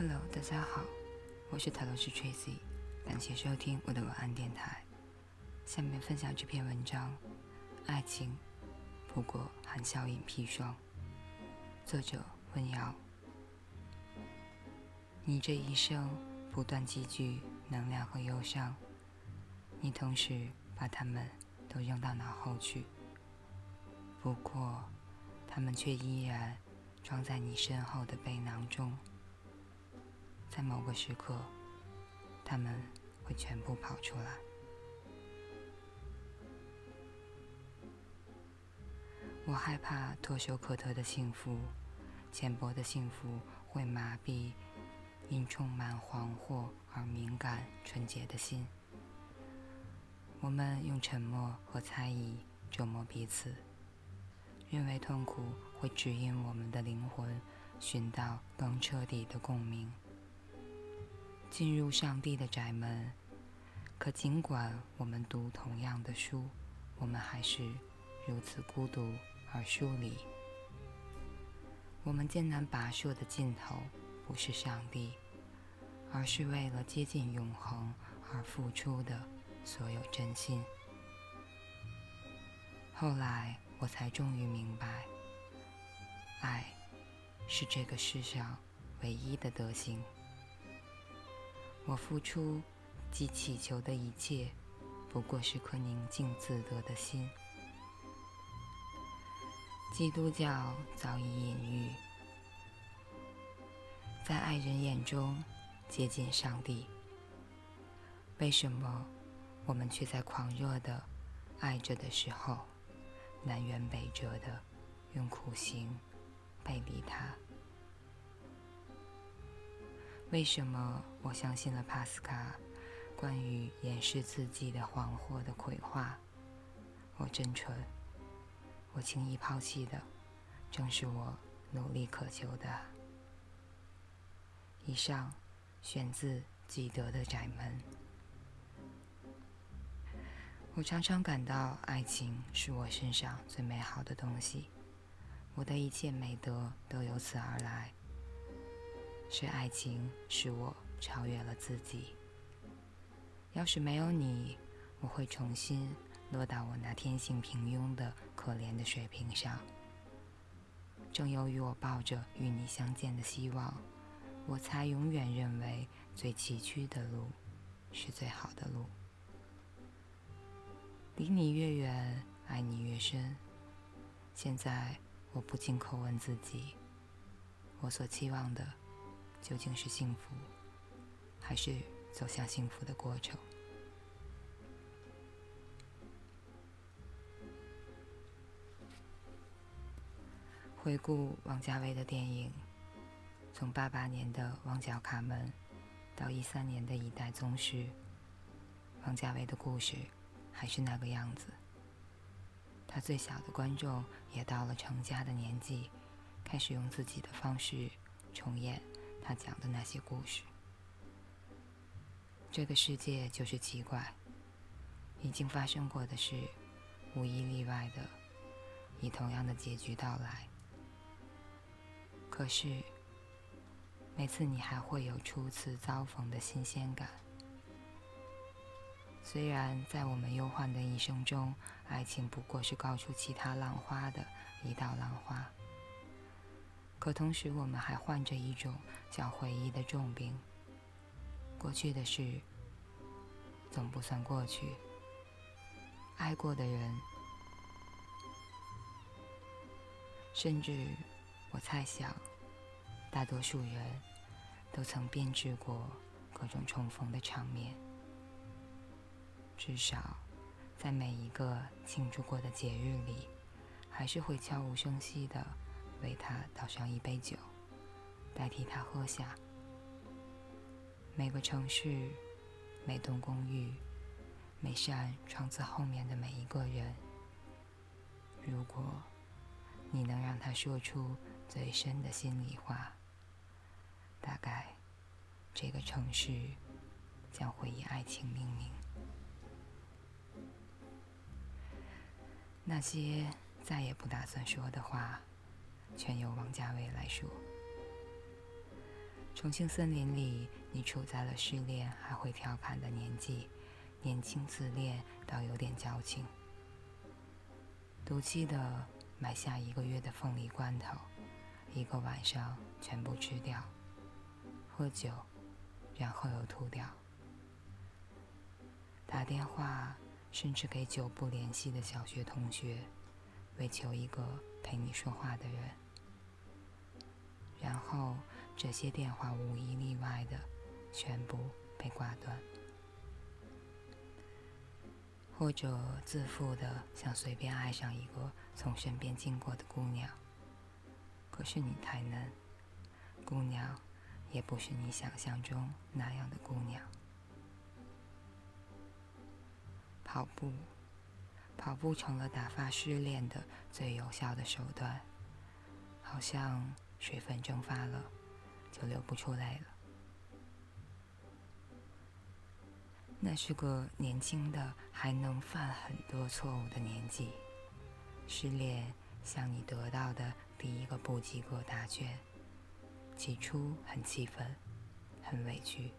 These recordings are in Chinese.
Hello，大家好，我是塔罗师 Tracy，感谢收听我的晚安电台。下面分享这篇文章：爱情不过含笑饮砒霜。作者温瑶。你这一生不断积聚能量和忧伤，你同时把它们都扔到脑后去。不过，它们却依然装在你身后的背囊中。在某个时刻，他们会全部跑出来。我害怕唾手可得的幸福，浅薄的幸福会麻痹因充满惶惑而敏感纯洁的心。我们用沉默和猜疑折磨彼此，认为痛苦会指引我们的灵魂寻到更彻底的共鸣。进入上帝的宅门，可尽管我们读同样的书，我们还是如此孤独而疏离。我们艰难跋涉的尽头，不是上帝，而是为了接近永恒而付出的所有真心。后来，我才终于明白，爱是这个世上唯一的德行。我付出及祈求的一切，不过是颗宁静自得的心。基督教早已隐喻，在爱人眼中接近上帝。为什么我们却在狂热的爱着的时候，南辕北辙的用苦行背离他？为什么我相信了帕斯卡关于掩饰自己的谎惑的鬼话？我真蠢，我轻易抛弃的，正是我努力渴求的。以上选自基德的窄门。我常常感到爱情是我身上最美好的东西，我的一切美德都由此而来。是爱情使我超越了自己。要是没有你，我会重新落到我那天性平庸的可怜的水平上。正由于我抱着与你相见的希望，我才永远认为最崎岖的路是最好的路。离你越远，爱你越深。现在我不禁叩问自己：我所期望的。究竟是幸福，还是走向幸福的过程？回顾王家卫的电影，从八八年的《旺角卡门》到一三年的《一代宗师》，王家卫的故事还是那个样子。他最小的观众也到了成家的年纪，开始用自己的方式重演。他讲的那些故事，这个世界就是奇怪，已经发生过的事，无一例外的以同样的结局到来。可是，每次你还会有初次遭逢的新鲜感。虽然在我们忧患的一生中，爱情不过是高出其他浪花的一道浪花。可同时，我们还患着一种叫回忆的重病。过去的事总不算过去，爱过的人，甚至我猜想，大多数人都曾编织过各种重逢的场面。至少，在每一个庆祝过的节日里，还是会悄无声息的。为他倒上一杯酒，代替他喝下。每个城市，每栋公寓，每扇窗子后面的每一个人，如果你能让他说出最深的心里话，大概这个城市将会以爱情命名。那些再也不打算说的话。全由王家卫来说。重庆森林里，你处在了失恋还会调侃的年纪，年轻自恋倒有点矫情。赌气的买下一个月的凤梨罐头，一个晚上全部吃掉，喝酒，然后又吐掉。打电话，甚至给久不联系的小学同学，为求一个陪你说话的人，然后。这些电话无一例外的全部被挂断，或者自负的想随便爱上一个从身边经过的姑娘。可是你太嫩，姑娘也不是你想象中那样的姑娘。跑步，跑步成了打发失恋的最有效的手段，好像水分蒸发了。就流不出来了。那是个年轻的还能犯很多错误的年纪，失恋像你得到的第一个不及格答卷，起初很气愤，很委屈，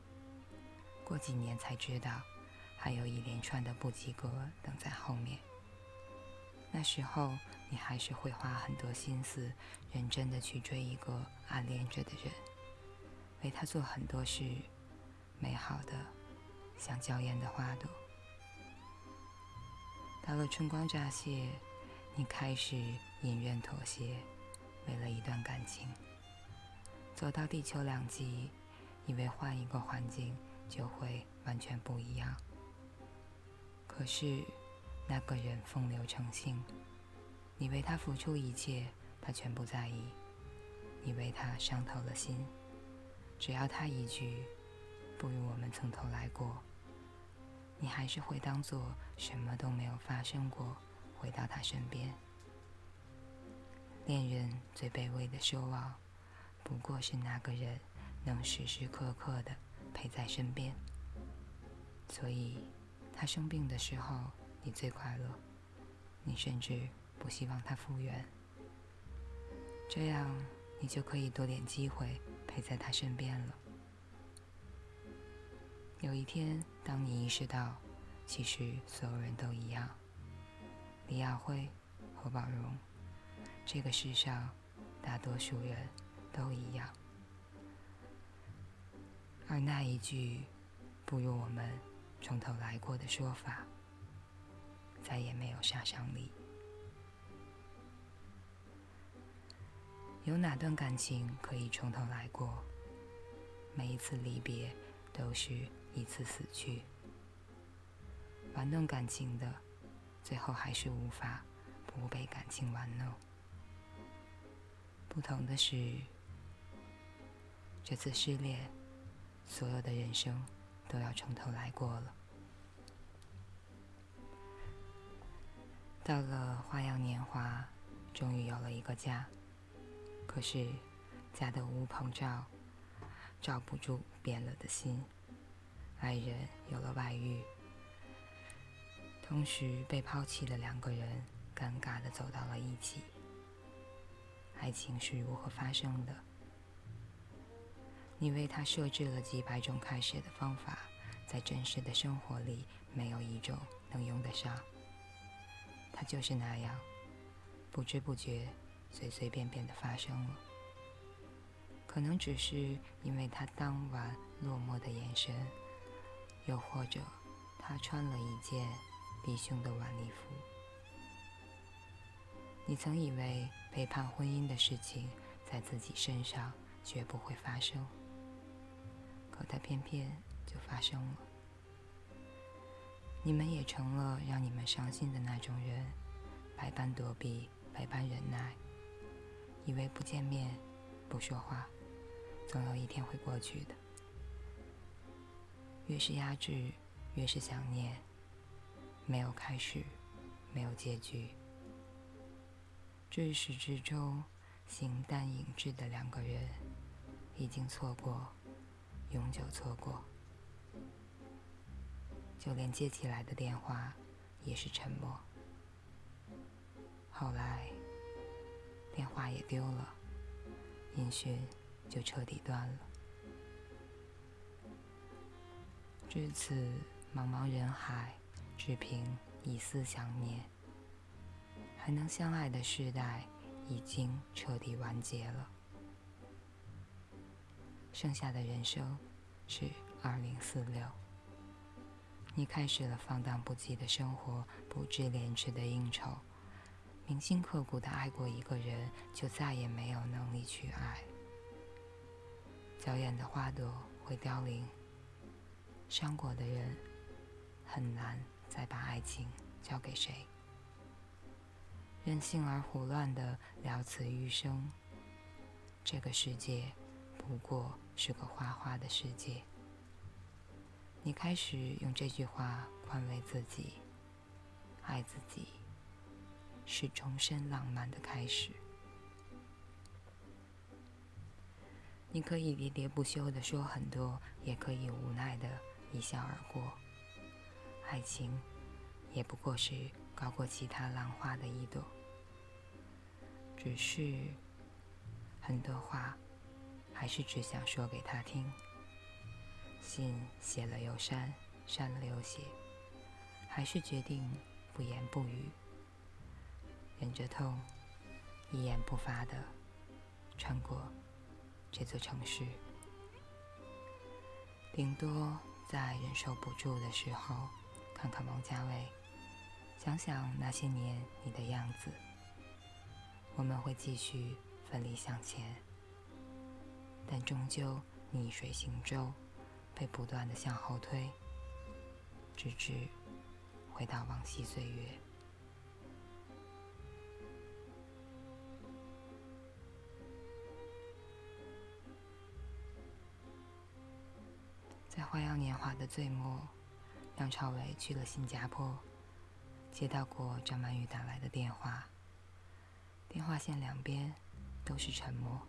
过几年才知道，还有一连串的不及格等在后面。那时候你还是会花很多心思，认真的去追一个暗恋着的人。为他做很多事，美好的像娇艳的花朵。到了春光乍泄，你开始隐忍妥协，为了一段感情。走到地球两极，以为换一个环境就会完全不一样。可是那个人风流成性，你为他付出一切，他全不在意；你为他伤透了心。只要他一句“不如我们从头来过”，你还是会当做什么都没有发生过，回到他身边。恋人最卑微的奢望，不过是那个人能时时刻刻的陪在身边。所以，他生病的时候，你最快乐，你甚至不希望他复原。这样，你就可以多点机会。陪在他身边了。有一天，当你意识到，其实所有人都一样，李亚辉、侯宝荣，这个世上大多数人都一样，而那一句“不如我们从头来过”的说法，再也没有杀伤力。有哪段感情可以从头来过？每一次离别都是一次死去。玩弄感情的，最后还是无法不被感情玩弄。不同的是，这次失恋，所有的人生都要从头来过了。到了花样年华，终于有了一个家。可是，家的乌篷罩罩不住变了的心。爱人有了外遇，同时被抛弃的两个人尴尬的走到了一起。爱情是如何发生的？你为他设置了几百种开始的方法，在真实的生活里没有一种能用得上。他就是那样，不知不觉。随随便便的发生了，可能只是因为他当晚落寞的眼神，又或者他穿了一件低胸的晚礼服。你曾以为背叛婚姻的事情在自己身上绝不会发生，可他偏偏就发生了。你们也成了让你们伤心的那种人，百般躲避，百般忍耐。以为不见面、不说话，总有一天会过去的。越是压制，越是想念。没有开始，没有结局。至始至终，形单影只的两个人，已经错过，永久错过。就连接起来的电话，也是沉默。后来。电话也丢了，音讯就彻底断了。至此，茫茫人海，只凭一丝想念，还能相爱的世代，已经彻底完结了。剩下的人生是二零四六。你开始了放荡不羁的生活，不知廉耻的应酬，铭心刻骨的爱过一个人，就再也没有能力去爱。娇艳的花朵会凋零，伤过的人很难再把爱情交给谁。任性而胡乱的了此余生，这个世界不过是个花花的世界。你开始用这句话宽慰自己，爱自己是终身浪漫的开始。你可以喋喋不休的说很多，也可以无奈的一笑而过。爱情也不过是高过其他浪花的一朵，只是很多话还是只想说给他听。信写了又删，删了又写，还是决定不言不语，忍着痛，一言不发的穿过这座城市。顶多在忍受不住的时候，看看王家卫，想想那些年你的样子，我们会继续奋力向前，但终究逆水行舟。被不断的向后推，直至回到往昔岁月。在花样年华的最末，梁朝伟去了新加坡，接到过张曼玉打来的电话，电话线两边都是沉默。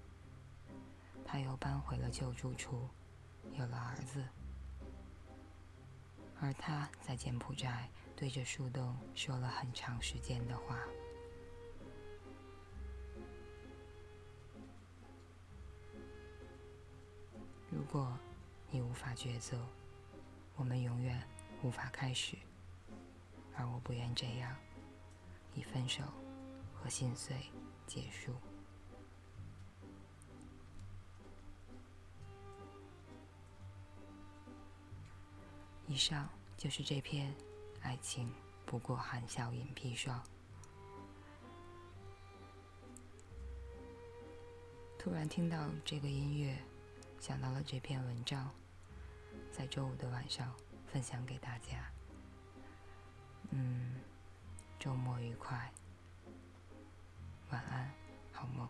他又搬回了旧住处。有了儿子，而他在柬埔寨对着树洞说了很长时间的话。如果你无法抉择，我们永远无法开始。而我不愿这样，以分手和心碎结束。以上就是这篇《爱情不过含笑饮砒霜》。突然听到这个音乐，想到了这篇文章，在周五的晚上分享给大家。嗯，周末愉快，晚安，好梦。